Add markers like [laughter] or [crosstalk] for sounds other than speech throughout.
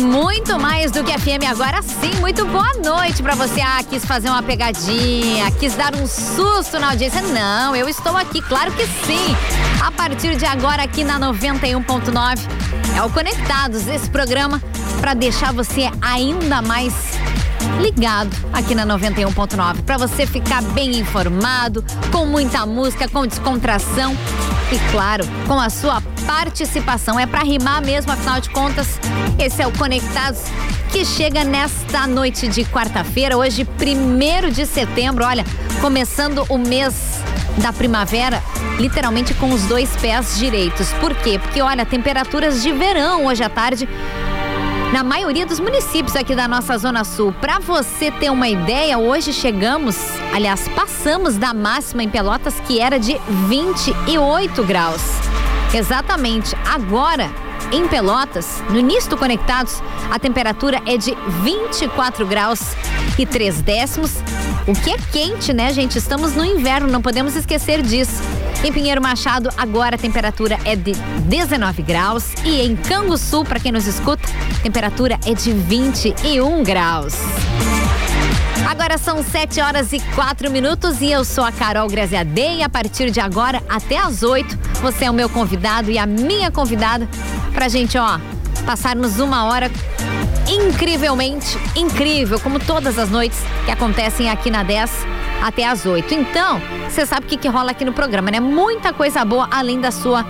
Muito mais do que FM. Agora sim, muito boa noite para você. Ah, quis fazer uma pegadinha, quis dar um susto na audiência. Não, eu estou aqui, claro que sim. A partir de agora, aqui na 91.9, é o Conectados, esse programa para deixar você ainda mais ligado aqui na 91.9 para você ficar bem informado, com muita música, com descontração e claro, com a sua participação. É para rimar mesmo, afinal de contas, esse é o Conectados que chega nesta noite de quarta-feira, hoje, primeiro de setembro. Olha, começando o mês da primavera, literalmente com os dois pés direitos. Por quê? Porque, olha, temperaturas de verão hoje à tarde na maioria dos municípios aqui da nossa Zona Sul. Para você ter uma ideia, hoje chegamos, aliás, passamos da máxima em Pelotas que era de 28 graus. Exatamente. Agora, em Pelotas, no do Conectados, a temperatura é de 24 graus e 3 décimos. O que é quente, né, gente? Estamos no inverno, não podemos esquecer disso. Em Pinheiro Machado, agora a temperatura é de 19 graus. E em Canguçu, para quem nos escuta, a temperatura é de 21 graus. Agora são 7 horas e 4 minutos e eu sou a Carol Graziadei. A partir de agora, até às 8, você é o meu convidado e a minha convidada pra gente, ó, passarmos uma hora incrivelmente incrível, como todas as noites que acontecem aqui na 10 até às 8. Então, você sabe o que, que rola aqui no programa, né? Muita coisa boa além da sua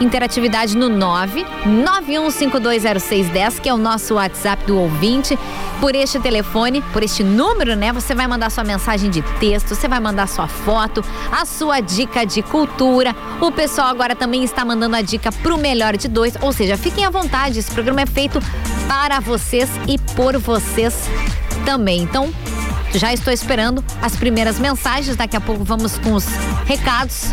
interatividade no 991520610, que é o nosso WhatsApp do ouvinte. Por este telefone, por este número, né? Você vai mandar sua mensagem de texto, você vai mandar sua foto, a sua dica de cultura. O pessoal agora também está mandando a dica pro melhor de dois, ou seja, fiquem à vontade. Esse programa é feito para vocês e por vocês também. Então, já estou esperando as primeiras mensagens. Daqui a pouco vamos com os recados.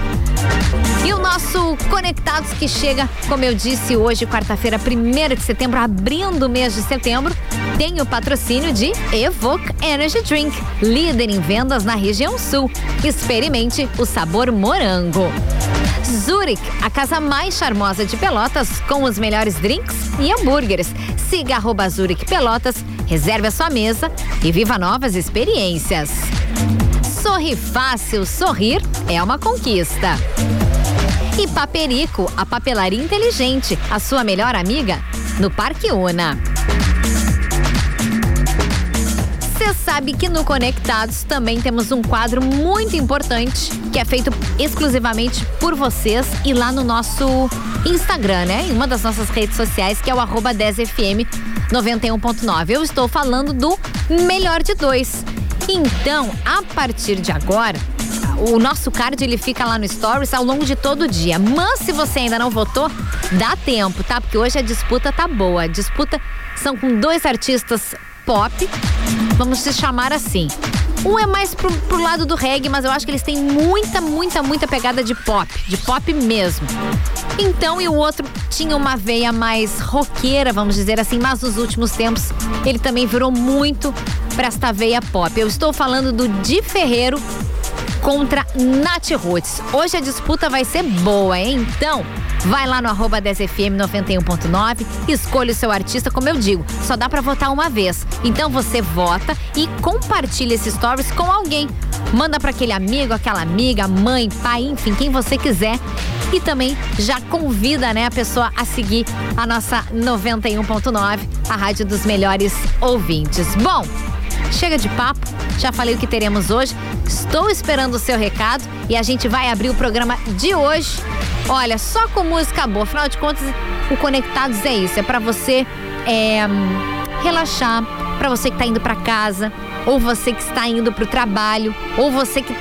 E o nosso Conectados que chega, como eu disse, hoje, quarta-feira, 1 de setembro, abrindo o mês de setembro, tem o patrocínio de Evoque Energy Drink, líder em vendas na região sul. Experimente o sabor morango. Zurich, a casa mais charmosa de Pelotas, com os melhores drinks e hambúrgueres. Siga arroba Zurich Pelotas, reserve a sua mesa e viva novas experiências. Sorri fácil, sorrir é uma conquista. E Paperico, a papelaria inteligente, a sua melhor amiga, no Parque Una. Você sabe que no Conectados também temos um quadro muito importante que é feito exclusivamente por vocês e lá no nosso Instagram, né? Em uma das nossas redes sociais, que é o arroba 10fm 91.9. Eu estou falando do melhor de dois. Então, a partir de agora, o nosso card ele fica lá no Stories ao longo de todo o dia. Mas se você ainda não votou, dá tempo, tá? Porque hoje a disputa tá boa. A disputa são com dois artistas pop, vamos se chamar assim. Um é mais pro, pro, lado do reggae, mas eu acho que eles têm muita, muita, muita pegada de pop, de pop mesmo. Então, e o outro tinha uma veia mais roqueira, vamos dizer assim, mas nos últimos tempos ele também virou muito para esta veia pop. Eu estou falando do Di Ferreiro contra Nath Roots. Hoje a disputa vai ser boa, hein? Então, vai lá no arroba 10fm 91.9, escolha o seu artista, como eu digo, só dá para votar uma vez. Então você vota e compartilha esses stories com alguém. Manda para aquele amigo, aquela amiga, mãe, pai, enfim, quem você quiser. E também já convida, né, a pessoa a seguir a nossa 91.9, a rádio dos melhores ouvintes. Bom, Chega de papo, já falei o que teremos hoje. Estou esperando o seu recado e a gente vai abrir o programa de hoje. Olha, só com música boa. Afinal de contas, o Conectados é isso. É para você é, relaxar, para você que está indo para casa, ou você que está indo para o trabalho, ou você que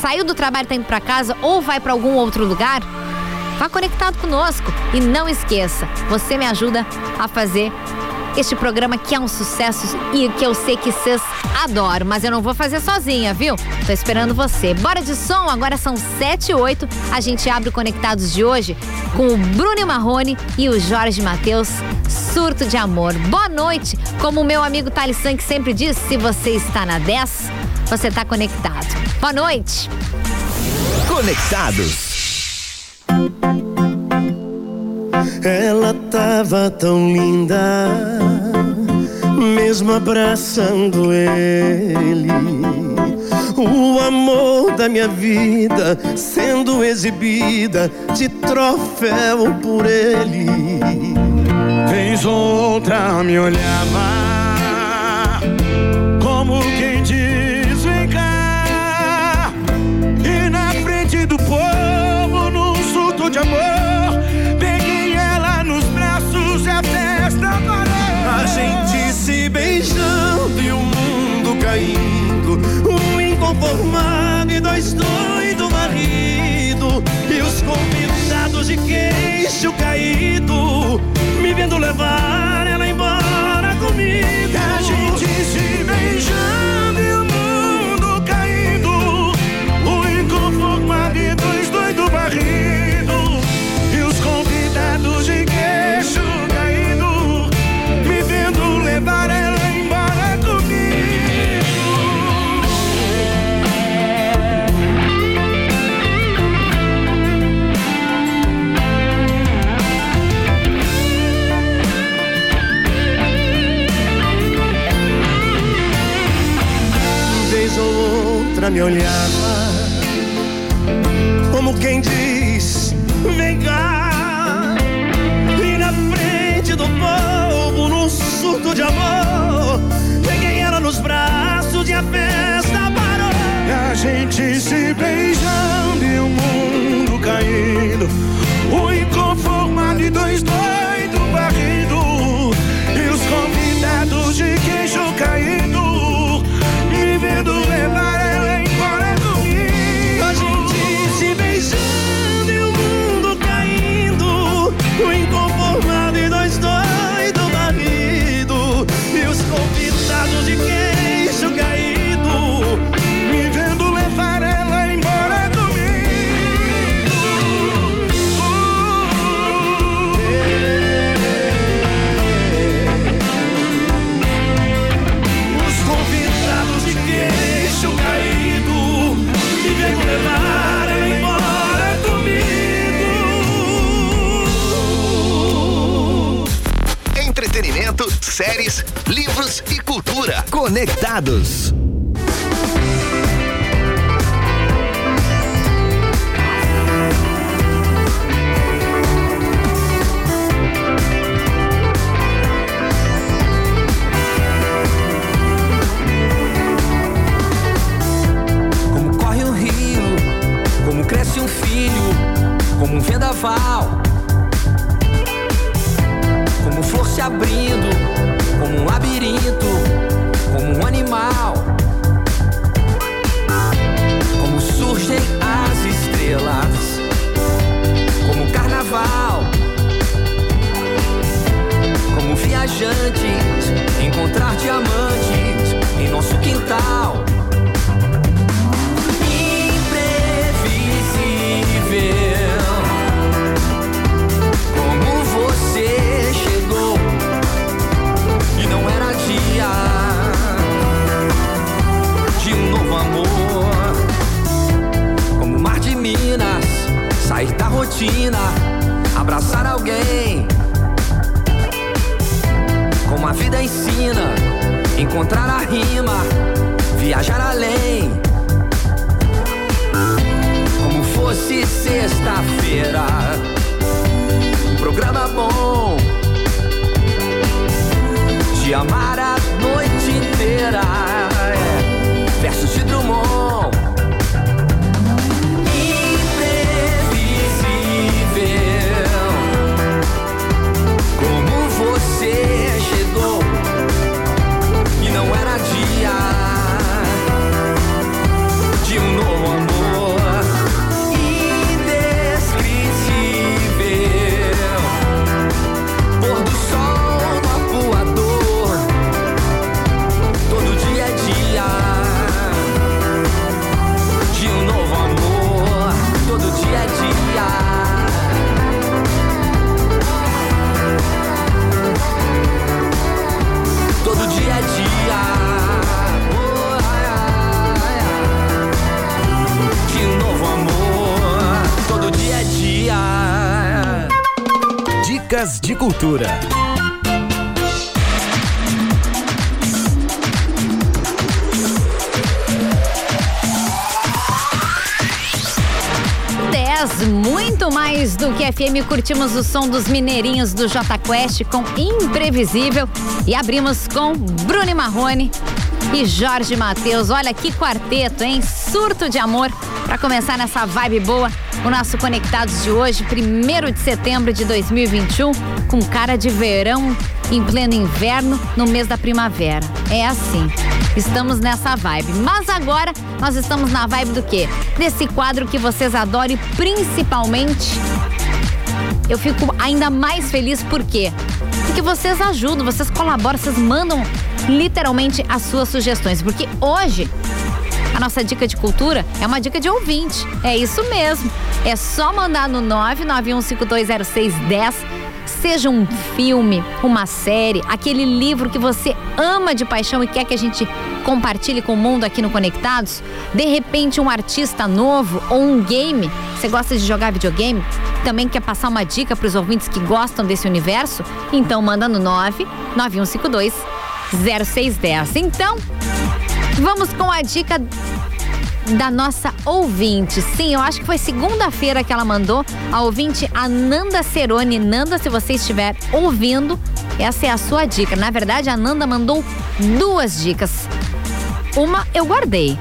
saiu do trabalho e está indo para casa, ou vai para algum outro lugar. Vá conectado conosco e não esqueça, você me ajuda a fazer este programa que é um sucesso e que eu sei que vocês adoram, mas eu não vou fazer sozinha, viu? Tô esperando você. Bora de som, agora são 7 e 8. A gente abre o Conectados de hoje com o Bruno Marrone e o Jorge Matheus. Surto de amor. Boa noite. Como o meu amigo Thales Sank sempre diz, se você está na 10, você está conectado. Boa noite. Conectados. Ela tava tão linda, mesmo abraçando ele. O amor da minha vida sendo exibida de troféu por ele. Vez outra me olhava, Inconformado e dois doidos marido. E os convidados de queixo caído. Me vendo levar ela embora comigo. A gente se beijando me olhava, como quem diz: vem cá, e na frente do povo num surto de amor. Peguei ela nos braços e a festa parou. E a gente se beijando e o mundo caindo. O inconformado e dois doidos Conectados. Como a vida ensina, encontrar a rima, viajar além como fosse sexta-feira. Um programa bom, te amar a noite inteira. É. Versos de Drummond. Dicas de Cultura. muito mais do que FM. Curtimos o som dos mineirinhos do J Quest com Imprevisível e abrimos com Bruno Marrone e Jorge Matheus. Olha que quarteto, hein? Surto de amor para começar nessa vibe boa. O nosso Conectados de hoje, 1 de setembro de 2021, com cara de verão em pleno inverno, no mês da primavera. É assim. Estamos nessa vibe. Mas agora nós estamos na vibe do quê? Desse quadro que vocês adoram e principalmente eu fico ainda mais feliz por quê? Porque vocês ajudam, vocês colaboram, vocês mandam literalmente as suas sugestões. Porque hoje a nossa dica de cultura é uma dica de ouvinte. É isso mesmo. É só mandar no 991520610 seja um filme, uma série, aquele livro que você ama de paixão e quer que a gente compartilhe com o mundo aqui no Conectados, de repente um artista novo ou um game, você gosta de jogar videogame, também quer passar uma dica para os ouvintes que gostam desse universo, então manda no 99152 0610. Então, vamos com a dica da nossa ouvinte. Sim, eu acho que foi segunda-feira que ela mandou. A ouvinte Ananda Cerone. Nanda, se você estiver ouvindo, essa é a sua dica. Na verdade, a Nanda mandou duas dicas. Uma eu guardei.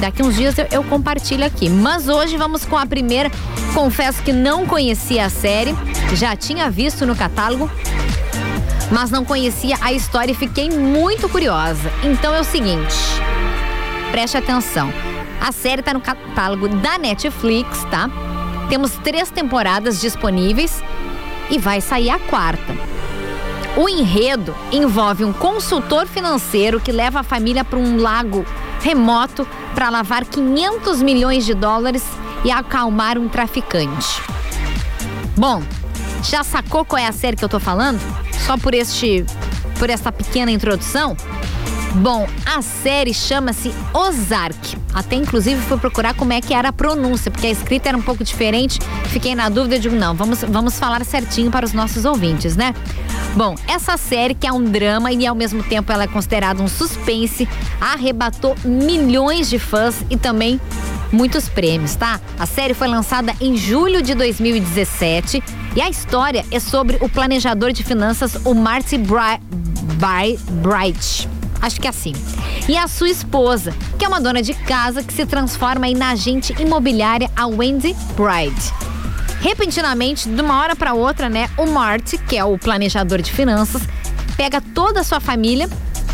Daqui uns dias eu, eu compartilho aqui. Mas hoje vamos com a primeira. Confesso que não conhecia a série, já tinha visto no catálogo, mas não conhecia a história e fiquei muito curiosa. Então é o seguinte, preste atenção. A série está no catálogo da Netflix, tá? Temos três temporadas disponíveis e vai sair a quarta. O enredo envolve um consultor financeiro que leva a família para um lago remoto para lavar 500 milhões de dólares e acalmar um traficante. Bom, já sacou qual é a série que eu tô falando? Só por este por essa pequena introdução? Bom, a série chama-se Ozark. Até inclusive fui procurar como é que era a pronúncia, porque a escrita era um pouco diferente. Fiquei na dúvida, digo, não, vamos, vamos falar certinho para os nossos ouvintes, né? Bom, essa série, que é um drama e ao mesmo tempo ela é considerada um suspense, arrebatou milhões de fãs e também muitos prêmios, tá? A série foi lançada em julho de 2017 e a história é sobre o planejador de finanças, o Marty Bright. Bright acho que é assim. E a sua esposa, que é uma dona de casa que se transforma em agente imobiliária, a Wendy Bride. Repentinamente, de uma hora para outra, né, o Marty, que é o planejador de finanças, pega toda a sua família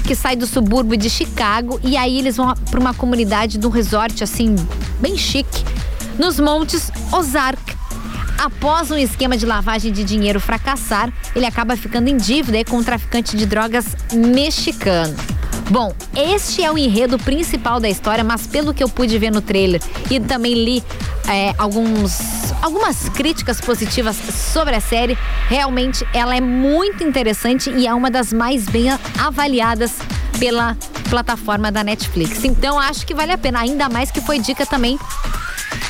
que sai do subúrbio de Chicago e aí eles vão para uma comunidade de um resort assim bem chique nos Montes Ozark. Após um esquema de lavagem de dinheiro fracassar, ele acaba ficando em dívida com um traficante de drogas mexicano. Bom, este é o enredo principal da história, mas pelo que eu pude ver no trailer e também li é, alguns, algumas críticas positivas sobre a série, realmente ela é muito interessante e é uma das mais bem avaliadas pela plataforma da Netflix. Então acho que vale a pena, ainda mais que foi dica também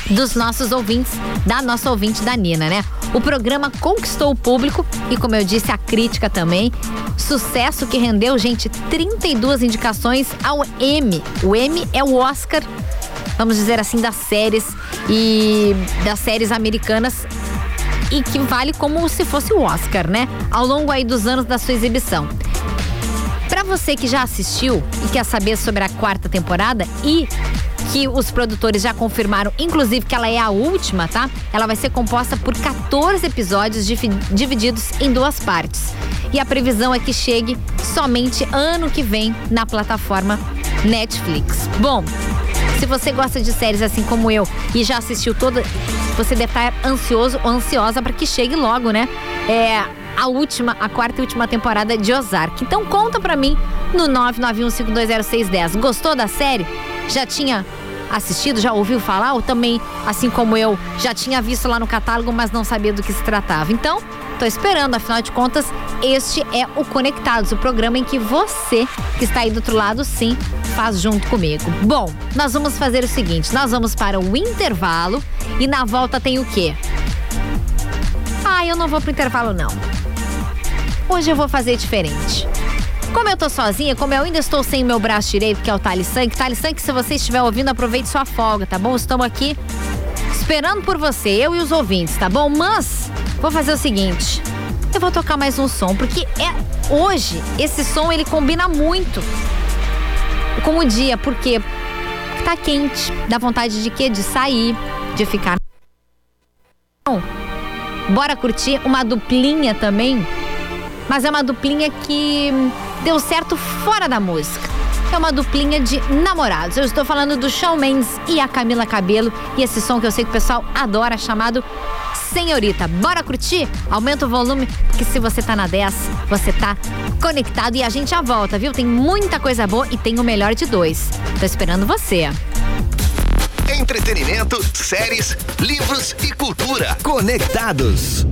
dos nossos ouvintes, da nossa ouvinte da Nina, né? O programa conquistou o público e, como eu disse, a crítica também. Sucesso que rendeu, gente, 32 indicações ao M. O M é o Oscar, vamos dizer assim, das séries e das séries americanas e que vale como se fosse o Oscar, né? Ao longo aí dos anos da sua exibição. Para você que já assistiu e quer saber sobre a quarta temporada e que os produtores já confirmaram, inclusive que ela é a última, tá? Ela vai ser composta por 14 episódios divididos em duas partes. E a previsão é que chegue somente ano que vem na plataforma Netflix. Bom, se você gosta de séries assim como eu e já assistiu toda, você deve estar ansioso ou ansiosa para que chegue logo, né? É a última, a quarta e última temporada de Ozark. Então conta para mim no 991520610. Gostou da série? Já tinha assistido, já ouviu falar ou também, assim como eu, já tinha visto lá no catálogo, mas não sabia do que se tratava. Então, tô esperando, afinal de contas, este é o Conectados, o programa em que você que está aí do outro lado, sim, faz junto comigo. Bom, nós vamos fazer o seguinte, nós vamos para o intervalo e na volta tem o quê? eu não vou pro intervalo, não. Hoje eu vou fazer diferente. Como eu tô sozinha, como eu ainda estou sem meu braço direito, que é o Talissan, que se você estiver ouvindo, aproveite sua folga, tá bom? Estamos aqui esperando por você, eu e os ouvintes, tá bom? Mas vou fazer o seguinte, eu vou tocar mais um som, porque é hoje esse som ele combina muito com o dia, porque tá quente, dá vontade de quê? De sair, de ficar. Bora curtir uma duplinha também, mas é uma duplinha que deu certo fora da música. É uma duplinha de namorados. Eu estou falando do Shawn Mendes e a Camila Cabelo e esse som que eu sei que o pessoal adora, chamado Senhorita. Bora curtir? Aumenta o volume, porque se você tá na 10, você tá conectado e a gente já volta, viu? Tem muita coisa boa e tem o melhor de dois. Tô esperando você. Entretenimento, séries, livros e cultura. Conectados.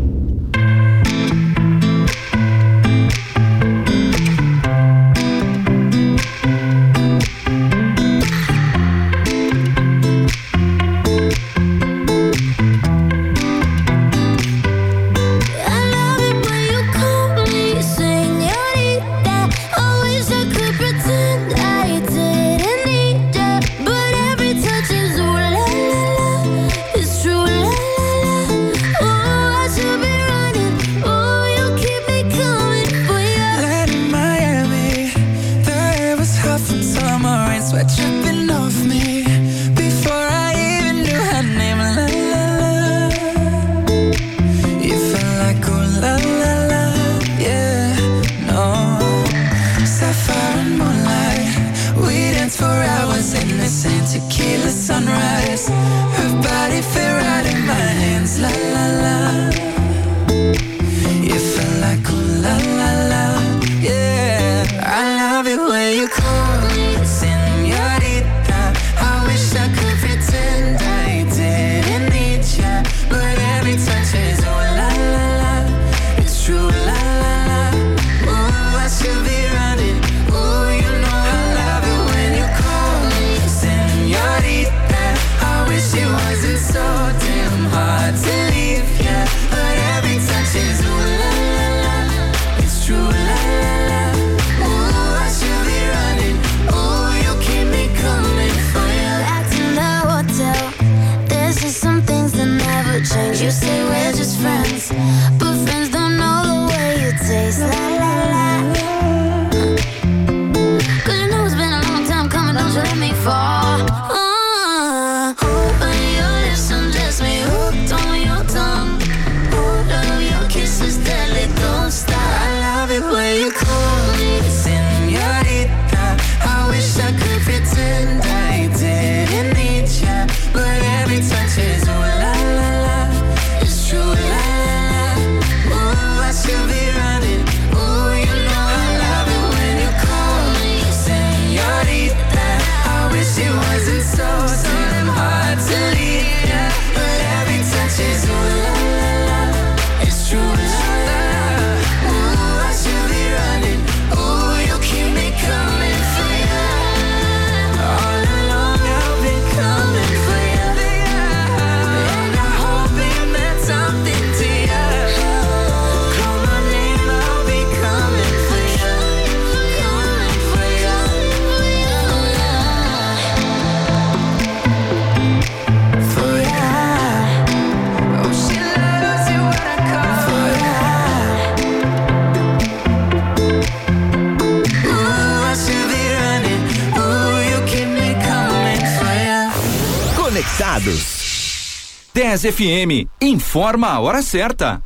10 FM informa a hora certa.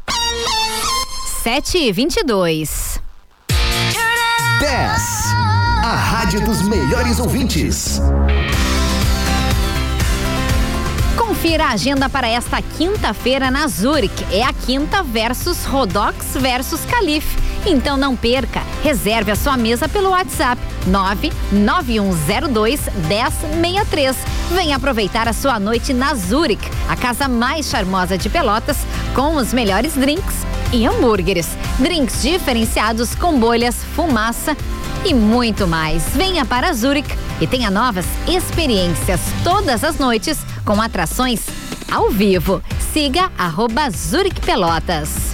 7 e 22 10. A rádio dos melhores ouvintes. Confira a agenda para esta quinta-feira na Zurich. É a quinta versus Rodox versus Calife. Então não perca. Reserve a sua mesa pelo WhatsApp 99102 1063. Venha aproveitar a sua noite na Zurich, a casa mais charmosa de Pelotas, com os melhores drinks e hambúrgueres. Drinks diferenciados com bolhas, fumaça e muito mais. Venha para Zurich e tenha novas experiências todas as noites com atrações ao vivo. Siga arroba Zurich Pelotas.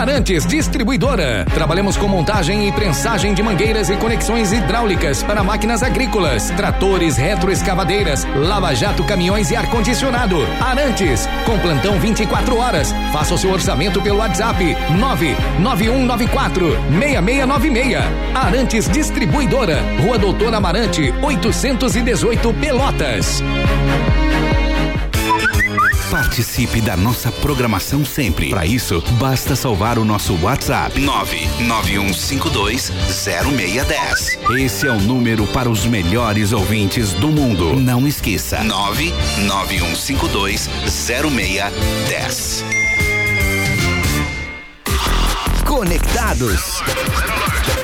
Arantes Distribuidora. Trabalhamos com montagem e prensagem de mangueiras e conexões hidráulicas para máquinas agrícolas, tratores, retroescavadeiras, lava-jato, caminhões e ar-condicionado. Arantes, com plantão 24 horas. Faça o seu orçamento pelo WhatsApp 99194 6696. Arantes Distribuidora, Rua Doutor Amarante, 818 Pelotas. Participe da nossa programação sempre. Para isso, basta salvar o nosso WhatsApp 991520610. Esse é o número para os melhores ouvintes do mundo. Não esqueça. 991520610. Conectados.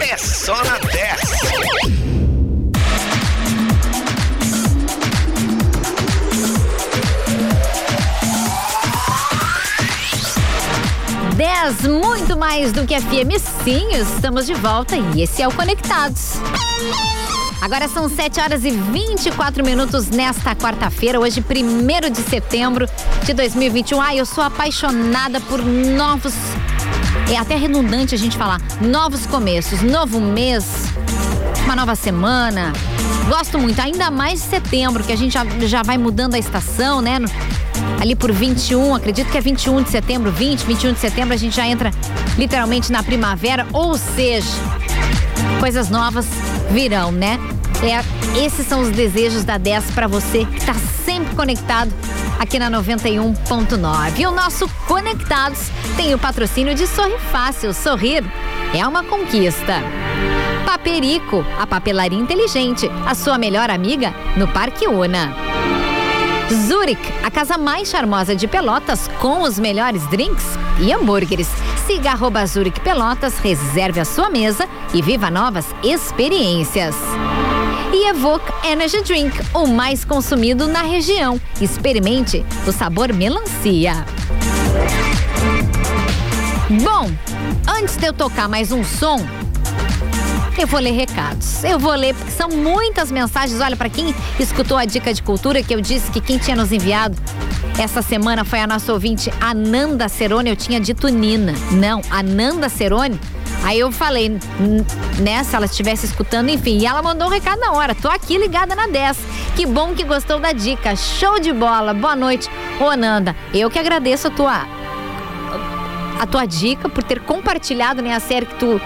É só na 10. 10, muito mais do que FM. Sim, estamos de volta e esse é o Conectados. Agora são 7 horas e 24 minutos nesta quarta-feira, hoje, 1 de setembro de 2021. Ai, eu sou apaixonada por novos. É até redundante a gente falar. Novos começos, novo mês, uma nova semana. Gosto muito, ainda mais de setembro, que a gente já, já vai mudando a estação, né? Ali por 21, acredito que é 21 de setembro, 20, 21 de setembro, a gente já entra literalmente na primavera, ou seja, coisas novas virão, né? É, esses são os desejos da 10 para você que está sempre conectado aqui na 91.9. E o nosso Conectados tem o patrocínio de Sorri Fácil. Sorrir é uma conquista. Paperico, a papelaria inteligente, a sua melhor amiga no Parque Una. Zurich, a casa mais charmosa de Pelotas com os melhores drinks e hambúrgueres. Siga arroba Zurich Pelotas, reserve a sua mesa e viva novas experiências. E Evoque Energy Drink, o mais consumido na região. Experimente o sabor melancia. Bom, antes de eu tocar mais um som, eu vou ler recados. Eu vou ler porque são muitas mensagens. Olha, para quem escutou a dica de cultura que eu disse que quem tinha nos enviado essa semana foi a nossa ouvinte Ananda Cerone. Eu tinha dito Nina. Não, Ananda Cerone. Aí eu falei, né, se ela estivesse escutando, enfim. E ela mandou um recado na hora. Tô aqui ligada na 10. Que bom que gostou da dica. Show de bola. Boa noite. Ô, Ananda, eu que agradeço a tua a tua dica por ter compartilhado né, a série que tu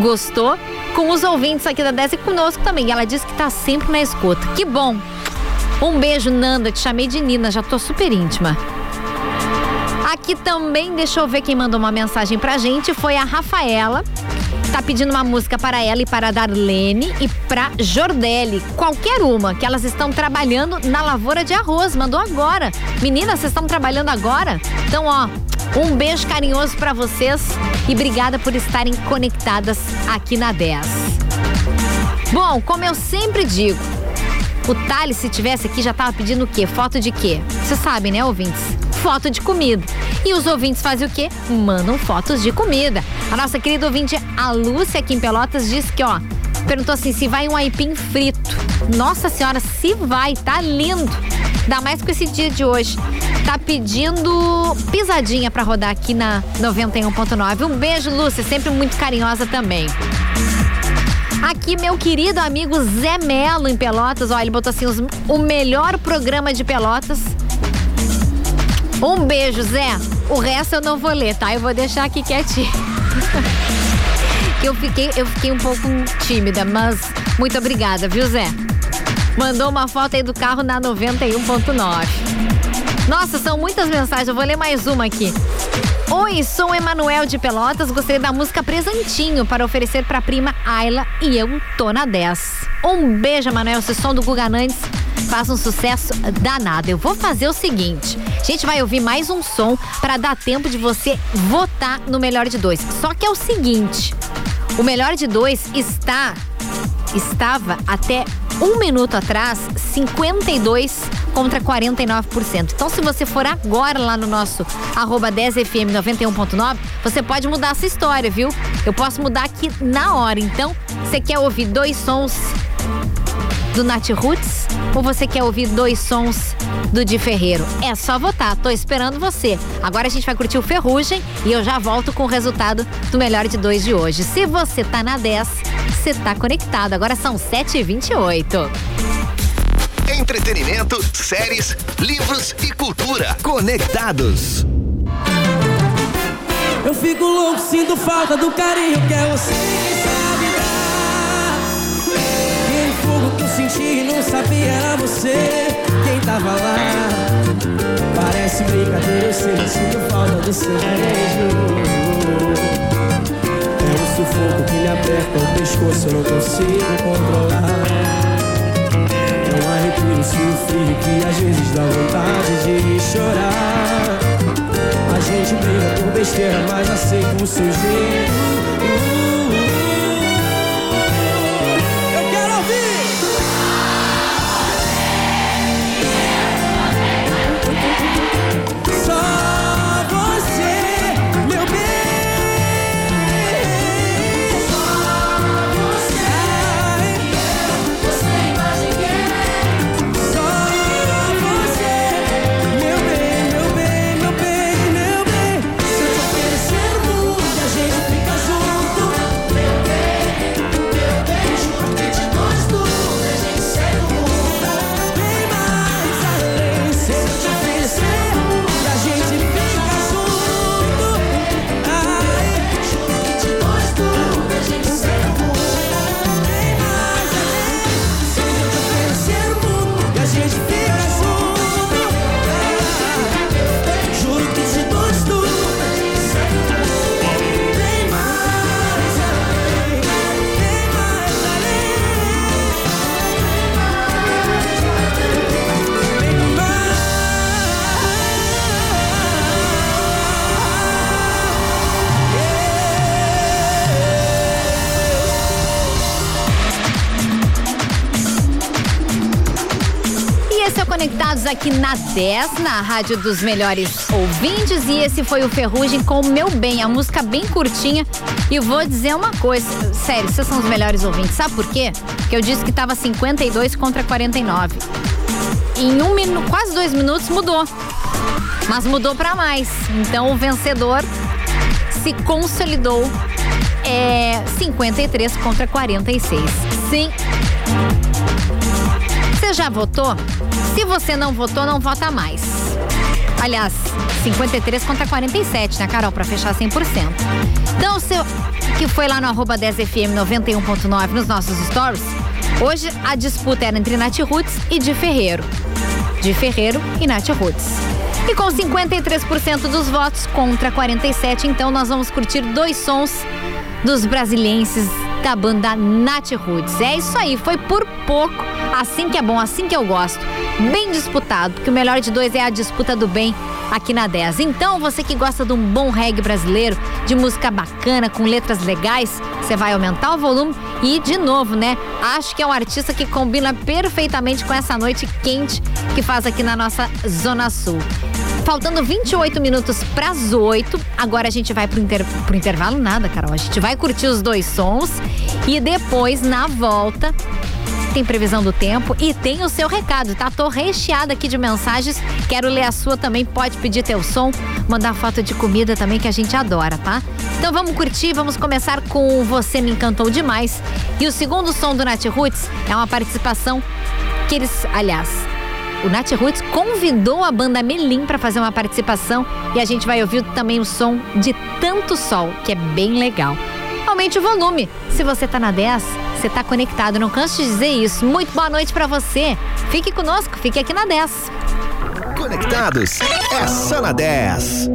gostou com os ouvintes aqui da 10 e conosco também. Ela disse que tá sempre na escuta. Que bom! Um beijo, Nanda. Te chamei de Nina, já tô super íntima. Aqui também, deixa eu ver quem mandou uma mensagem pra gente, foi a Rafaela. Tá pedindo uma música para ela e para a Darlene e para Jordelli. Qualquer uma, que elas estão trabalhando na lavoura de arroz. Mandou agora. Meninas, vocês estão trabalhando agora? Então, ó, um beijo carinhoso para vocês e obrigada por estarem conectadas aqui na 10. Bom, como eu sempre digo, o Thales, se tivesse aqui, já tava pedindo o quê? Foto de quê? Você sabe, né, ouvintes? Foto de comida. E os ouvintes fazem o quê? Mandam fotos de comida. A nossa querida ouvinte, a Lúcia, aqui em Pelotas, disse que, ó, perguntou assim: se vai um aipim frito. Nossa senhora, se vai, tá lindo. Ainda mais com esse dia de hoje. Tá pedindo pisadinha para rodar aqui na 91.9. Um beijo, Lúcia, sempre muito carinhosa também. Aqui, meu querido amigo Zé Melo em Pelotas. Ó, ele botou assim: os, o melhor programa de Pelotas. Um beijo, Zé. O resto eu não vou ler, tá? Eu vou deixar aqui quietinho. [laughs] eu fiquei, eu fiquei um pouco tímida, mas muito obrigada, viu, Zé? Mandou uma foto aí do carro na 91.9. Nossa, são muitas mensagens. Eu vou ler mais uma aqui. Oi, sou Emanuel de Pelotas. Gostaria da música Presentinho para oferecer para a prima Ayla e eu tô na 10. Um beijo, Emanuel. Esse som do Guga Nantes faz um sucesso danado. Eu vou fazer o seguinte: a gente vai ouvir mais um som para dar tempo de você votar no melhor de dois. Só que é o seguinte: o melhor de dois está estava até um minuto atrás 52 contra 49%. Então, se você for agora lá no nosso arroba 10fm 91.9, você pode mudar essa história, viu? Eu posso mudar aqui na hora. Então, você quer ouvir dois sons do Nat Roots ou você quer ouvir dois sons do Di Ferreiro? É só votar, tô esperando você. Agora a gente vai curtir o Ferrugem e eu já volto com o resultado do melhor de dois de hoje. Se você tá na 10, você tá conectado. Agora são 7h28. Entretenimento, séries, livros e cultura. Conectados. Eu fico louco, sinto falta do carinho que é você senti e não sabia era você quem tava lá. Parece brincadeira, eu sei, sinto falta do seu beijo. É um sufoco que me aperta o pescoço, eu não consigo controlar. É um arrepio, frio que às vezes dá vontade de chorar. A gente briga por besteira, mas aceita o seu jeito. Conectados aqui na 10, na Rádio dos Melhores Ouvintes. E esse foi o Ferrugem com o Meu Bem, a música bem curtinha. E vou dizer uma coisa, sério, vocês são os melhores ouvintes. Sabe por quê? Porque eu disse que tava 52 contra 49. Em um minuto, quase dois minutos mudou. Mas mudou para mais. Então o vencedor se consolidou. É 53 contra 46. Sim, você já votou? Se você não votou, não vota mais. Aliás, 53 contra 47, né, Carol? Pra fechar 100%. Então, seu que foi lá no arroba 10FM 91.9 nos nossos stories, hoje a disputa era entre Nath Roots e Di Ferreiro. Di Ferreiro e Nath Roots. E com 53% dos votos contra 47, então nós vamos curtir dois sons dos brasilienses da banda Nath Roots. É isso aí, foi por pouco. Assim que é bom, assim que eu gosto. Bem disputado, porque o melhor de dois é a disputa do bem aqui na 10. Então, você que gosta de um bom reggae brasileiro, de música bacana, com letras legais, você vai aumentar o volume e, de novo, né? Acho que é um artista que combina perfeitamente com essa noite quente que faz aqui na nossa Zona Sul. Faltando 28 minutos para as 8. Agora a gente vai pro, inter... pro intervalo, nada, Carol. A gente vai curtir os dois sons e depois, na volta, tem previsão do tempo e tem o seu recado, tá? Tô recheada aqui de mensagens. Quero ler a sua também. Pode pedir teu som, mandar foto de comida também que a gente adora, tá? Então vamos curtir, vamos começar com Você Me Encantou Demais. E o segundo som do Nath Roots é uma participação que eles, aliás, o Nath Roots convidou a banda Melim para fazer uma participação e a gente vai ouvir também o som de Tanto Sol, que é bem legal. Aumente o volume. Se você tá na 10, você tá conectado. Não canso de dizer isso. Muito boa noite para você. Fique conosco, fique aqui na 10. Conectados é só na 10.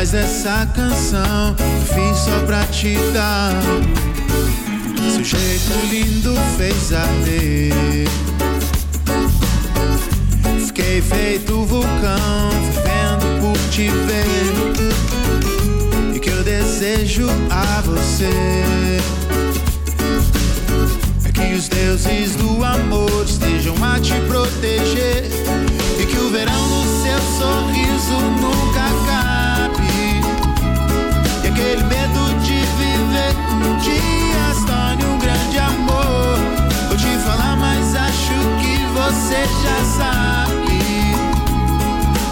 Ais dessa canção fiz só pra te dar. Seu jeito lindo fez arder. Fiquei feito vulcão, vivendo por te ver. E que eu desejo a você. É que os deuses do amor estejam a te proteger. E que o verão no seu sorriso nunca acabe. Viver dia se torne um grande amor. Vou te falar, mas acho que você já sabe.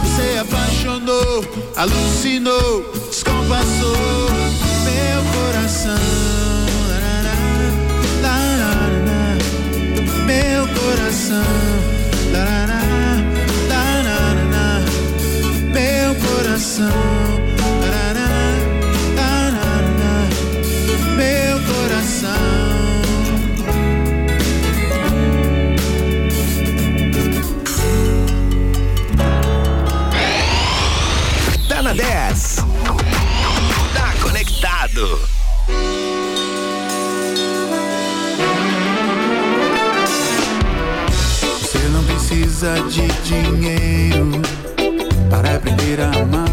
Você apaixonou, alucinou, descompassou meu coração. Meu coração. Meu coração. 10. Tá conectado. Você não precisa de dinheiro para aprender a amar.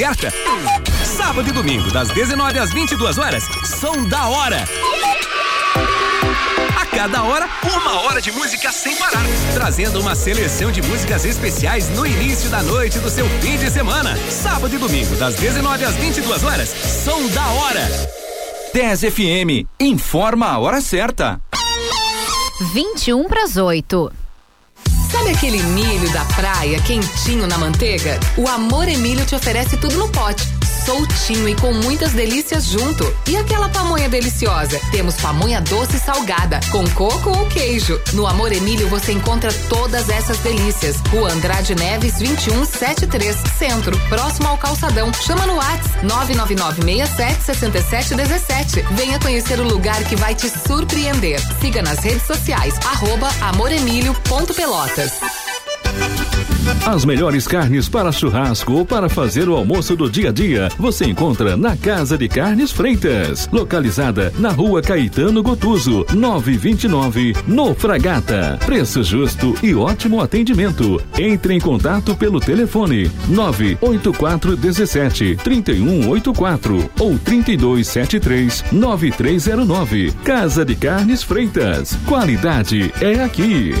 Certa. Sábado e domingo, das 19 às 22 horas, são da hora. A cada hora, uma hora de música sem parar, trazendo uma seleção de músicas especiais no início da noite do seu fim de semana. Sábado e domingo, das 19 às 22 horas, são da hora. 10 FM, informa a hora certa. 21 para as 8. Sabe aquele milho da praia quentinho na manteiga? O Amor Emílio te oferece tudo no pote. Soltinho e com muitas delícias junto. E aquela pamonha deliciosa? Temos pamonha doce e salgada, com coco ou queijo. No Amor Emílio você encontra todas essas delícias. Rua Andrade Neves 2173, Centro, próximo ao Calçadão. Chama no WhatsApp 999676717. Venha conhecer o lugar que vai te surpreender. Siga nas redes sociais, arroba. As melhores carnes para churrasco ou para fazer o almoço do dia a dia você encontra na Casa de Carnes Freitas, localizada na Rua Caetano Gotuso, 929, no Fragata. Preço justo e ótimo atendimento. Entre em contato pelo telefone 98417 3184 ou 3273 9309. Casa de Carnes Freitas. Qualidade é aqui.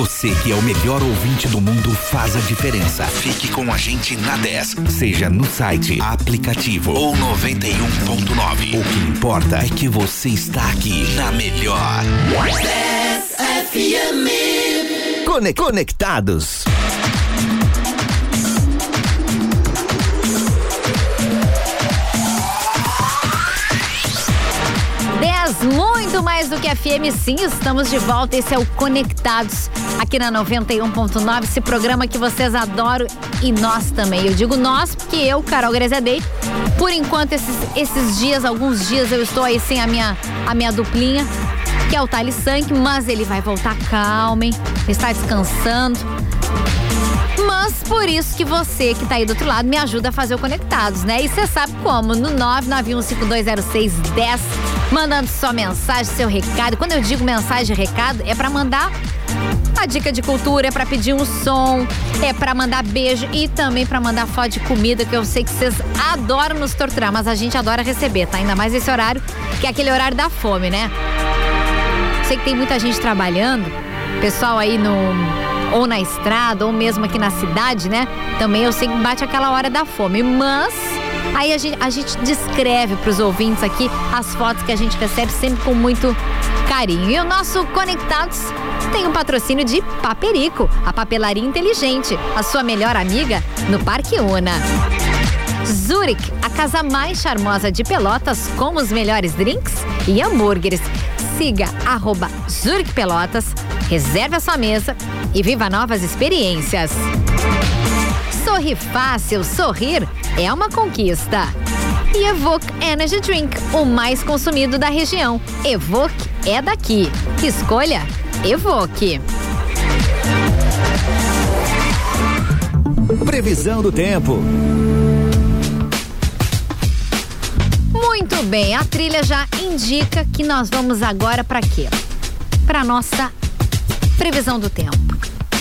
Você que é o melhor ouvinte do mundo faz a diferença. Fique com a gente na 10, seja no site, aplicativo ou 91.9. O que importa é que você está aqui na melhor. 10 FM. Cone- Conectados. 10, muito mais do que FM, sim, estamos de volta. Esse é o Conectados, aqui na 91.9, esse programa que vocês adoram e nós também. Eu digo nós, porque eu, Carol Grezedei, por enquanto, esses, esses dias, alguns dias, eu estou aí sem a minha, a minha duplinha, que é o Thales Sank, mas ele vai voltar calmo, hein? Está descansando. Mas por isso que você que tá aí do outro lado me ajuda a fazer o Conectados, né? E você sabe como? No 991520610, mandando sua mensagem, seu recado. Quando eu digo mensagem e recado, é para mandar a dica de cultura, é para pedir um som, é para mandar beijo e também para mandar foto de comida, que eu sei que vocês adoram nos torturar, mas a gente adora receber, tá? Ainda mais esse horário, que é aquele horário da fome, né? Sei que tem muita gente trabalhando, pessoal aí no ou na estrada ou mesmo aqui na cidade, né? Também eu sei que bate aquela hora da fome, mas aí a gente, a gente descreve para os ouvintes aqui as fotos que a gente recebe sempre com muito carinho. E o nosso Conectados tem um patrocínio de Paperico, a papelaria inteligente, a sua melhor amiga no Parque Una. Zurich, a casa mais charmosa de Pelotas com os melhores drinks e hambúrgueres. Siga arroba Zurich Pelotas, reserve a sua mesa e viva novas experiências. Sorri fácil, sorrir é uma conquista. E Evoque Energy Drink, o mais consumido da região. Evoque é daqui. Escolha Evoque. Previsão do tempo. Muito bem, a trilha já indica que nós vamos agora para quê? Para nossa previsão do tempo.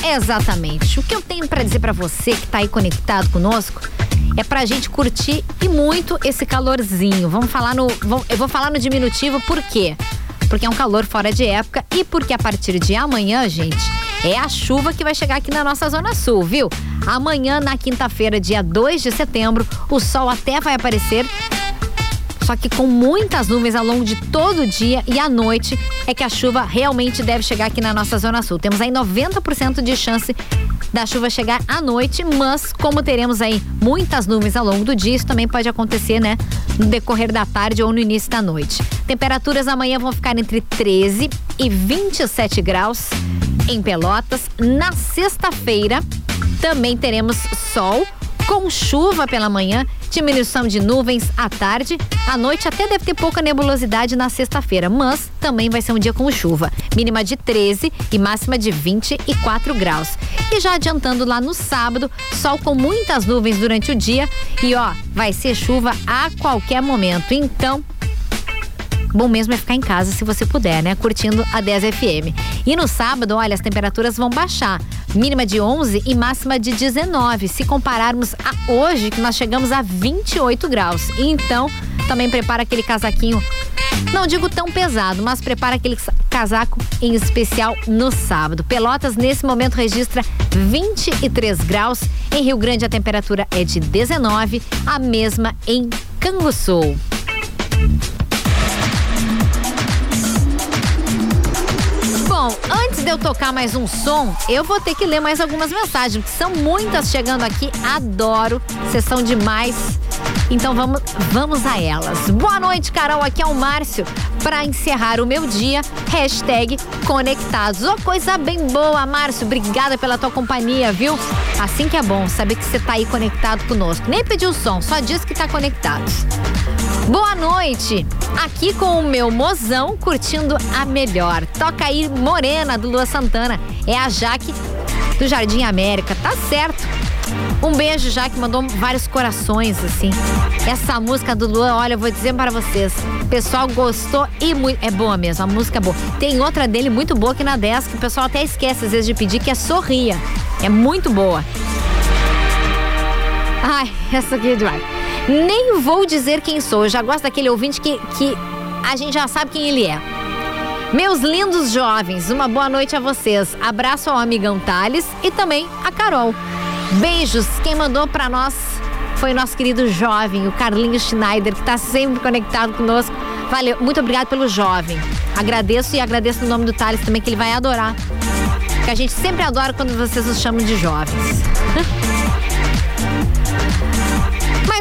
Exatamente. O que eu tenho para dizer para você que tá aí conectado conosco é pra gente curtir e muito esse calorzinho. Vamos falar no, eu vou falar no diminutivo por quê? Porque é um calor fora de época e porque a partir de amanhã, gente, é a chuva que vai chegar aqui na nossa zona sul, viu? Amanhã, na quinta-feira, dia 2 de setembro, o sol até vai aparecer só que com muitas nuvens ao longo de todo o dia e à noite é que a chuva realmente deve chegar aqui na nossa zona sul. Temos aí 90% de chance da chuva chegar à noite, mas como teremos aí muitas nuvens ao longo do dia, isso também pode acontecer, né, no decorrer da tarde ou no início da noite. Temperaturas amanhã vão ficar entre 13 e 27 graus em Pelotas. Na sexta-feira também teremos sol com chuva pela manhã, diminuição de nuvens à tarde. À noite até deve ter pouca nebulosidade na sexta-feira, mas também vai ser um dia com chuva. Mínima de 13 e máxima de 24 graus. E já adiantando lá no sábado, sol com muitas nuvens durante o dia e ó, vai ser chuva a qualquer momento. Então, Bom mesmo é ficar em casa se você puder, né? Curtindo a 10 FM. E no sábado, olha, as temperaturas vão baixar. Mínima de 11 e máxima de 19. Se compararmos a hoje, que nós chegamos a 28 graus. Então, também prepara aquele casaquinho. Não digo tão pesado, mas prepara aquele casaco em especial no sábado. Pelotas, nesse momento, registra 23 graus. Em Rio Grande, a temperatura é de 19, a mesma em Canguçu. Bom, antes de eu tocar mais um som, eu vou ter que ler mais algumas mensagens, porque são muitas chegando aqui. Adoro, vocês são demais. Então vamos, vamos a elas. Boa noite, Carol. Aqui é o Márcio. Para encerrar o meu dia, hashtag conectados. Ô, coisa bem boa, Márcio. Obrigada pela tua companhia, viu? Assim que é bom saber que você tá aí conectado conosco. Nem pediu som, só diz que tá conectado. Boa noite! Aqui com o meu mozão curtindo a melhor. Toca aí Morena do Lua Santana. É a Jaque do Jardim América, tá certo? Um beijo, Jaque, mandou vários corações, assim. Essa música do Luan, olha, eu vou dizer para vocês. O pessoal gostou e muito. É boa mesmo, a música é boa. Tem outra dele muito boa aqui na 10, que o pessoal até esquece às vezes de pedir, que é Sorria. É muito boa. Ai, essa aqui é demais. Nem vou dizer quem sou, eu já gosto daquele ouvinte que, que a gente já sabe quem ele é. Meus lindos jovens, uma boa noite a vocês. Abraço ao amigão Thales e também a Carol. Beijos. Quem mandou para nós foi o nosso querido jovem, o Carlinhos Schneider, que está sempre conectado conosco. Valeu, muito obrigado pelo jovem. Agradeço e agradeço no nome do Thales também, que ele vai adorar. Que a gente sempre adora quando vocês nos chamam de jovens. [laughs]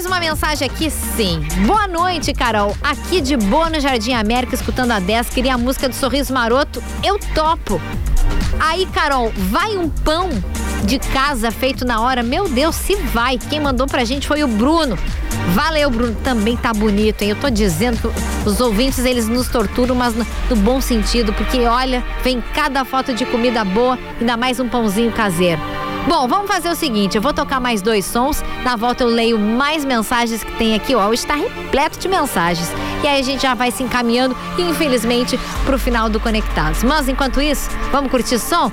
Uma mensagem aqui, sim. Boa noite, Carol. Aqui de boa no Jardim América, escutando a 10. Queria a música do Sorriso Maroto. Eu topo. Aí, Carol, vai um pão de casa feito na hora? Meu Deus, se vai. Quem mandou pra gente foi o Bruno. Valeu, Bruno. Também tá bonito, hein? Eu tô dizendo que os ouvintes, eles nos torturam, mas no bom sentido, porque olha, vem cada foto de comida boa, ainda mais um pãozinho caseiro. Bom, vamos fazer o seguinte, eu vou tocar mais dois sons, na volta eu leio mais mensagens que tem aqui, ó, está repleto de mensagens. E aí a gente já vai se encaminhando, infelizmente, pro final do Conectados. Mas enquanto isso, vamos curtir o som?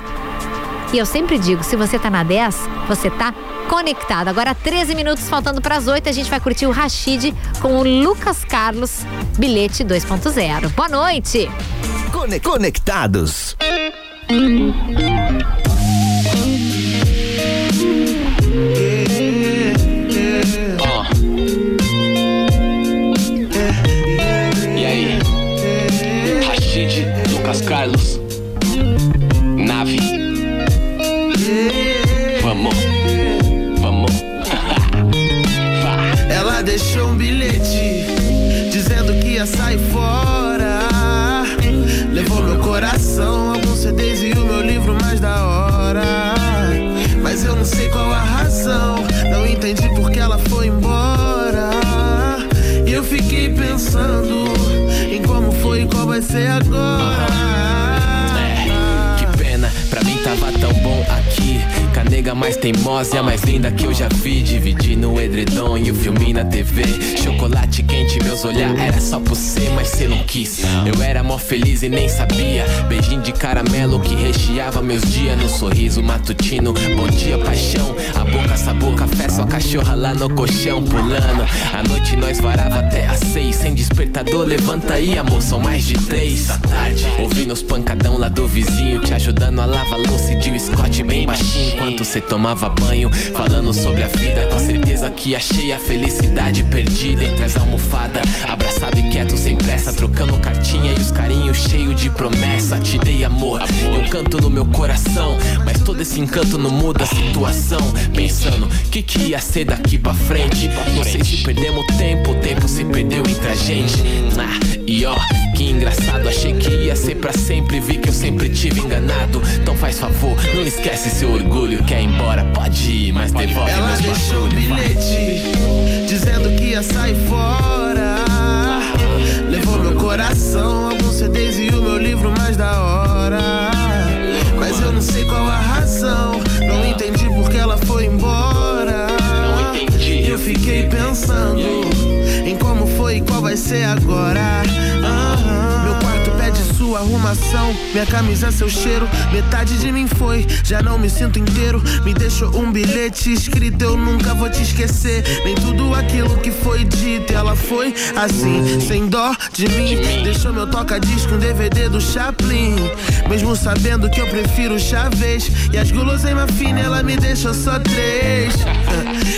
E eu sempre digo, se você tá na 10, você tá conectado. Agora 13 minutos faltando para as 8, a gente vai curtir o Rashid com o Lucas Carlos, bilhete 2.0. Boa noite. Cone- Conectados. E qual vai mais teimosa e a mais linda que eu já vi. Dividi no edredom e o filme na TV. Chocolate quente, meus olhar era só por ser, mas cê não quis. Eu era mó feliz e nem sabia. Beijinho de caramelo que recheava meus dias. No sorriso matutino, bom dia, paixão. A boca sabor café, sua cachorra lá no colchão pulando. A noite nós varava até às seis. Sem despertador, levanta aí, amor, são mais de três da tarde. Ouvindo os pancadão lá do vizinho, te ajudando a lavar louça e de um Scott bem baixinho. Enquanto cê tomava banho, falando sobre a vida. Com certeza que achei a felicidade perdida entre as almofadas. Abraçado e quieto, sem pressa, trocando cartinha e os carinhos cheios de promessa. Te dei amor, e um canto no meu coração. Mas todo esse encanto não muda a situação. Pensando, que que ia ser daqui pra frente? Não sei se perdemos tempo, o tempo se perdeu entre a gente. Ah, e ó, que engraçado, achei que ia ser pra sempre, vi que eu sempre tive enganado. Então faz favor, não esquece seu orgulho. Quer ir embora, pode ir, mas devolve Ela meus deixou bagulho. bilhete dizendo que ia sair fora. Levou meu coração, alguns CDs e o meu livro mais da hora. Mas eu não sei qual a razão, não entendi porque ela foi embora. Eu fiquei pensando em como foi e qual vai ser agora. Sua arrumação, minha camisa seu cheiro, metade de mim foi. Já não me sinto inteiro, me deixou um bilhete escrito, eu nunca vou te esquecer. Nem tudo aquilo que foi dito, ela foi assim, sem dó de mim. Deixou meu toca-disco, um DVD do Chaplin. Mesmo sabendo que eu prefiro Chaves e as guloseimas finas, ela me deixou só três.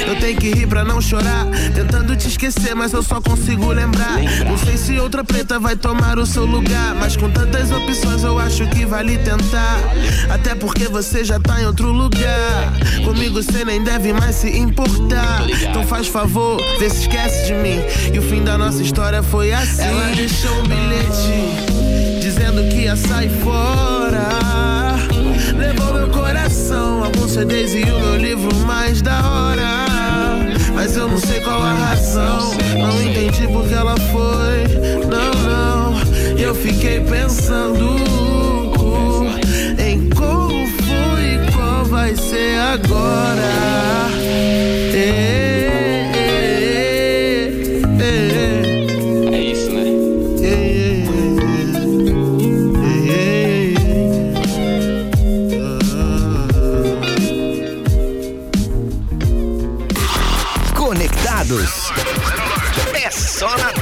Eu tenho que rir pra não chorar, tentando te esquecer, mas eu só consigo lembrar. Não sei se outra preta vai tomar o seu lugar, mas com tantas opções eu acho que vale tentar. Até porque você já tá em outro lugar. Comigo você nem deve mais se importar. Então faz favor, vê se esquece de mim. E o fim da nossa história foi assim. Ela deixou um bilhete dizendo que ia sair fora. Levou meu coração, alguns CDs e o meu livro mais da hora. Mas eu não sei qual a razão, não entendi porque ela foi. Não, não, eu fiquei pensando em como foi e qual vai ser agora. É, é, é, É isso, né? Conectados. É só na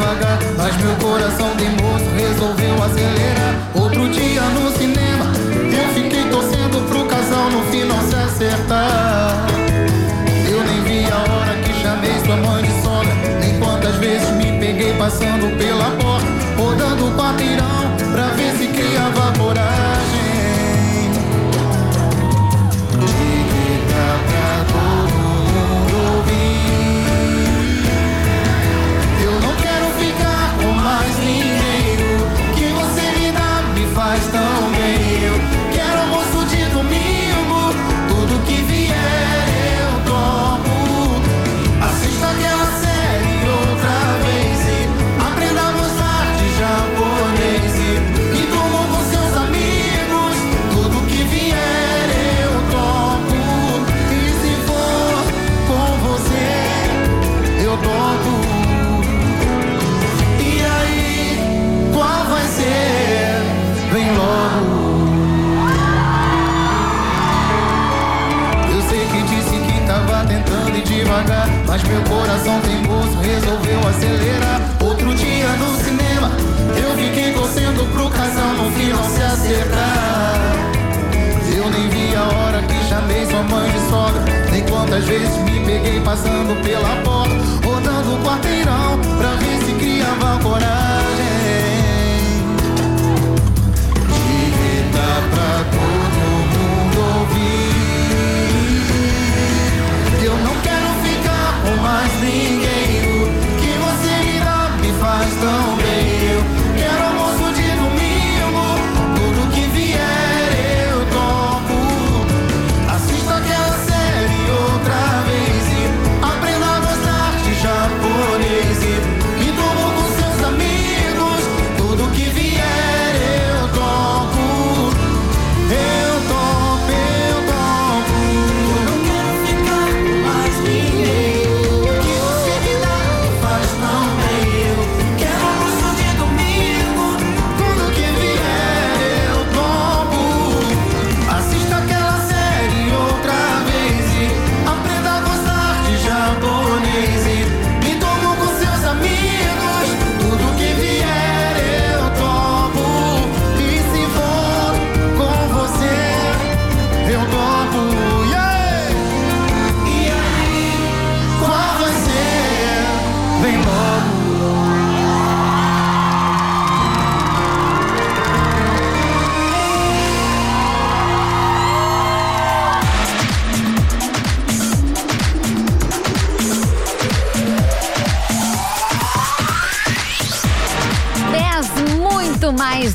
devagar, mas meu coração de moço resolveu acelerar. Outro dia no cinema, eu fiquei torcendo pro casal no fim não se acertar. Eu nem vi a hora que chamei sua mãe de sogra, nem quantas vezes me peguei passando pela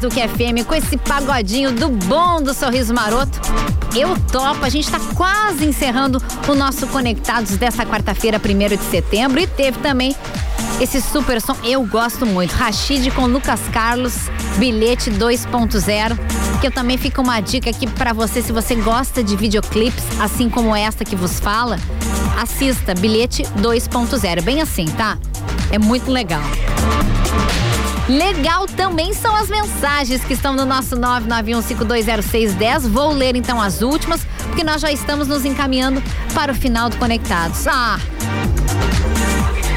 mais do que FM com esse pagodinho do bom do sorriso maroto. Eu topo, a gente tá quase encerrando o nosso Conectados dessa quarta-feira, 1 de setembro, e teve também esse super som, eu gosto muito. Rashid com Lucas Carlos, bilhete 2.0. Que eu também fica uma dica aqui pra você, se você gosta de videoclipes, assim como esta que vos fala, assista bilhete 2.0. Bem assim, tá? É muito legal. Legal também são as mensagens que estão no nosso 991520610. Vou ler então as últimas, porque nós já estamos nos encaminhando para o final do Conectados. Ah!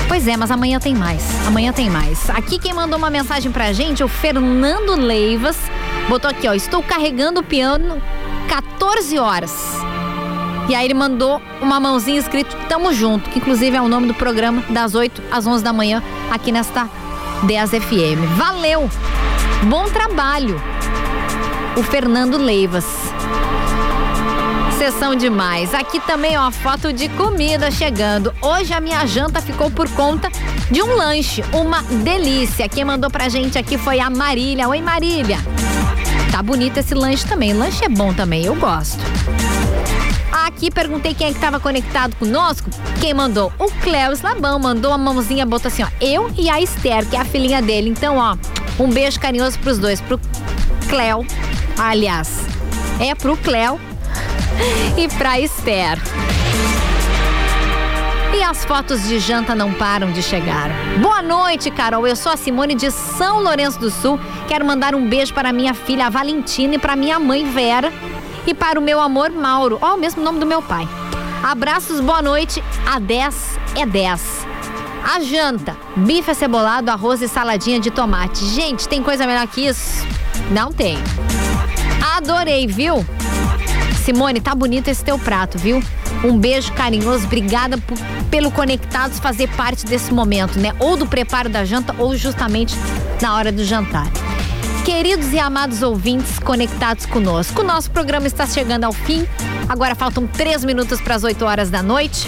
Pois é, mas amanhã tem mais. Amanhã tem mais. Aqui quem mandou uma mensagem pra gente, o Fernando Leivas, botou aqui, ó, estou carregando o piano 14 horas. E aí ele mandou uma mãozinha escrito Tamo Junto, que inclusive é o nome do programa das 8 às 11 da manhã aqui nesta 10 FM. Valeu! Bom trabalho! O Fernando Leivas. Sessão demais. Aqui também, ó, foto de comida chegando. Hoje a minha janta ficou por conta de um lanche, uma delícia. Quem mandou pra gente aqui foi a Marília. Oi, Marília. Tá bonito esse lanche também. Lanche é bom também, eu gosto. Aqui perguntei quem é que estava conectado conosco. Quem mandou? O Cléo Slabão mandou a mãozinha, botou assim, ó. Eu e a Esther, que é a filhinha dele. Então, ó, um beijo carinhoso pros dois. Pro Cléo, aliás, é pro Cléo [laughs] e pra Esther. E as fotos de janta não param de chegar. Boa noite, Carol. Eu sou a Simone de São Lourenço do Sul. Quero mandar um beijo para minha filha a Valentina e para minha mãe Vera e para o meu amor Mauro. Ó, o mesmo nome do meu pai. Abraços, boa noite. A 10 é 10. A janta: bife acebolado, arroz e saladinha de tomate. Gente, tem coisa melhor que isso? Não tem. Adorei, viu? Simone, tá bonito esse teu prato, viu? Um beijo carinhoso, obrigada por- pelo Conectados fazer parte desse momento, né? Ou do preparo da janta ou justamente na hora do jantar. Queridos e amados ouvintes conectados conosco, o nosso programa está chegando ao fim. Agora faltam três minutos para as 8 horas da noite.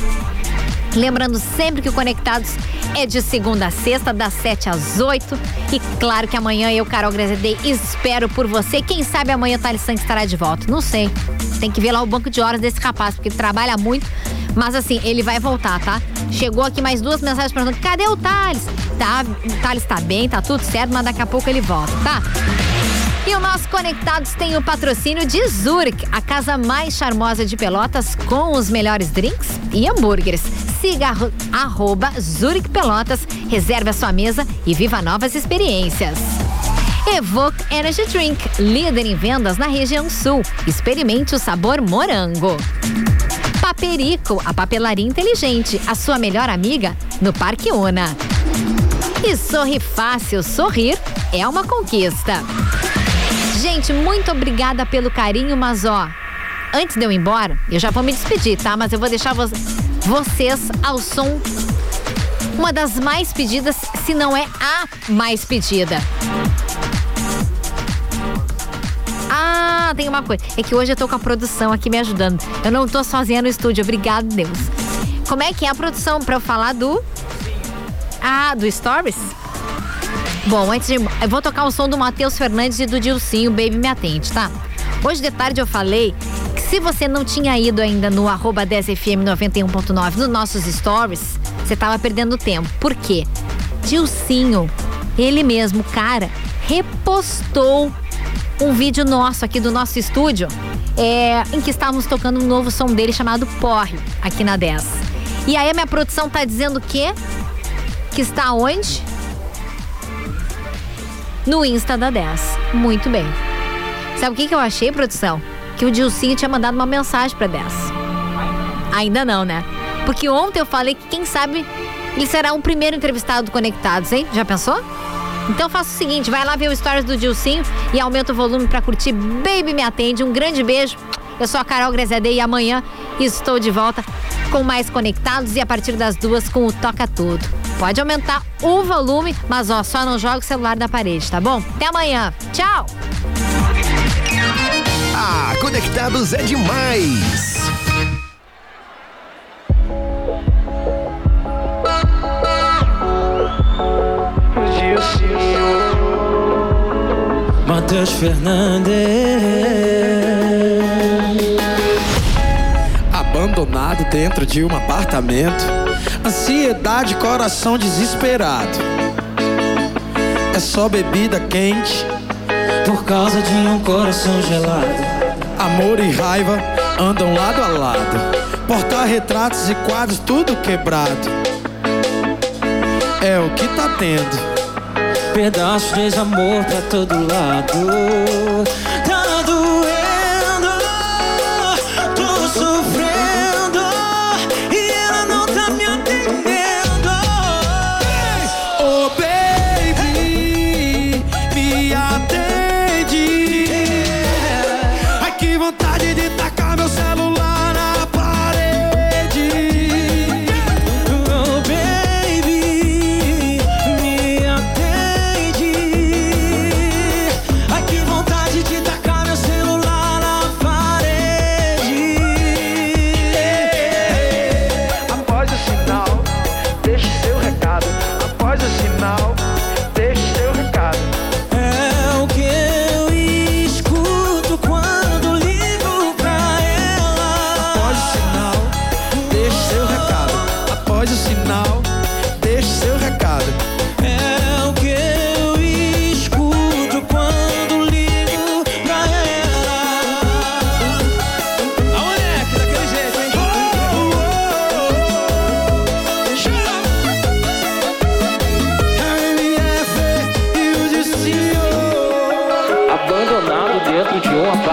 Lembrando sempre que o Conectados é de segunda a sexta, das 7 às 8. E claro que amanhã eu, Carol Grazedei, espero por você. Quem sabe amanhã o Thales Santos estará de volta. Não sei. Tem que ver lá o banco de horas desse rapaz, porque ele trabalha muito. Mas assim, ele vai voltar, tá? Chegou aqui mais duas mensagens perguntando: cadê o Thales? Tá, o Thales tá bem, tá tudo certo, mas daqui a pouco ele volta, tá? E o nosso Conectados tem o patrocínio de Zurich, a casa mais charmosa de Pelotas com os melhores drinks e hambúrgueres. Siga arro- arroba Zurich Pelotas, reserve a sua mesa e viva novas experiências. Evoque Energy Drink, líder em vendas na região sul. Experimente o sabor morango. Paperico, a papelaria inteligente, a sua melhor amiga no Parque Una. E sorri fácil, sorrir é uma conquista. Gente, muito obrigada pelo carinho, mas ó, antes de eu ir embora, eu já vou me despedir, tá? Mas eu vou deixar vo- vocês ao som uma das mais pedidas, se não é a mais pedida. Ah, tem uma coisa. É que hoje eu tô com a produção aqui me ajudando. Eu não tô sozinha no estúdio, obrigado, Deus. Como é que é a produção pra eu falar do. Ah, do Stories? Bom, antes de. Eu vou tocar o som do Matheus Fernandes e do Dilcinho, Baby Me Atende, tá? Hoje de tarde eu falei que se você não tinha ido ainda no arroba 10fm 91.9 nos nossos stories, você tava perdendo tempo. Por quê? Dilcinho, ele mesmo, cara, repostou um vídeo nosso aqui do nosso estúdio, é, em que estávamos tocando um novo som dele chamado Porre, aqui na 10. E aí a minha produção tá dizendo o quê? Que está onde? No Insta da 10. Muito bem. Sabe o que, que eu achei, produção? Que o Dilcinho tinha mandado uma mensagem pra 10. Ainda não, né? Porque ontem eu falei que quem sabe ele será o primeiro entrevistado do Conectados, hein? Já pensou? Então faça o seguinte, vai lá ver o stories do Dilcinho e aumenta o volume pra curtir Baby Me Atende. Um grande beijo. Eu sou a Carol Grezedei e amanhã estou de volta com mais Conectados e a partir das duas com o Toca Tudo. Pode aumentar o volume, mas ó, só não joga o celular da parede, tá bom? Até amanhã. Tchau! Ah, Conectados é demais! Matheus Fernandes. Abandonado dentro de um apartamento, ansiedade, coração desesperado. É só bebida quente por causa de um coração gelado. Amor e raiva andam lado a lado. portar retratos e quadros tudo quebrado. É o que tá tendo. Pedaços de amor pra todo lado.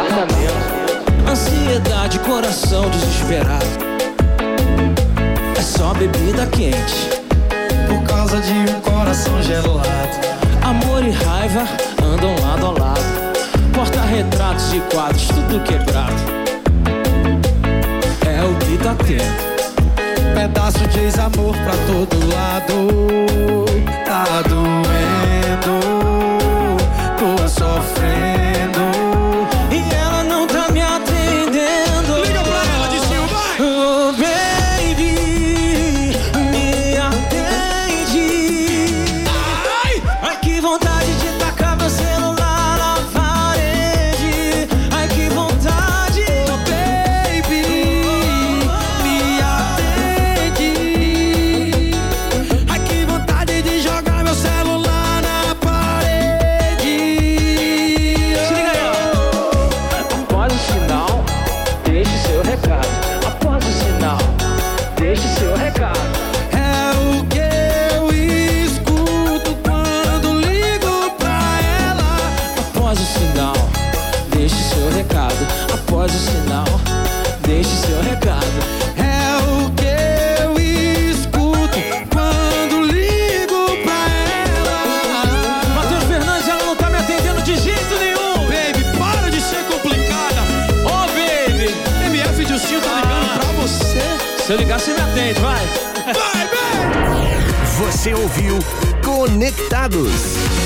apartamento. Ansiedade, coração desesperado. É só bebida quente. Por causa de um coração gelado. Amor e raiva andam lado a lado. Porta-retratos e quadros, tudo quebrado. É o que tá tendo. Pedaço de ex-amor pra todo lado. Tá doendo. gente, vai. Vai, vai. Você ouviu Conectados.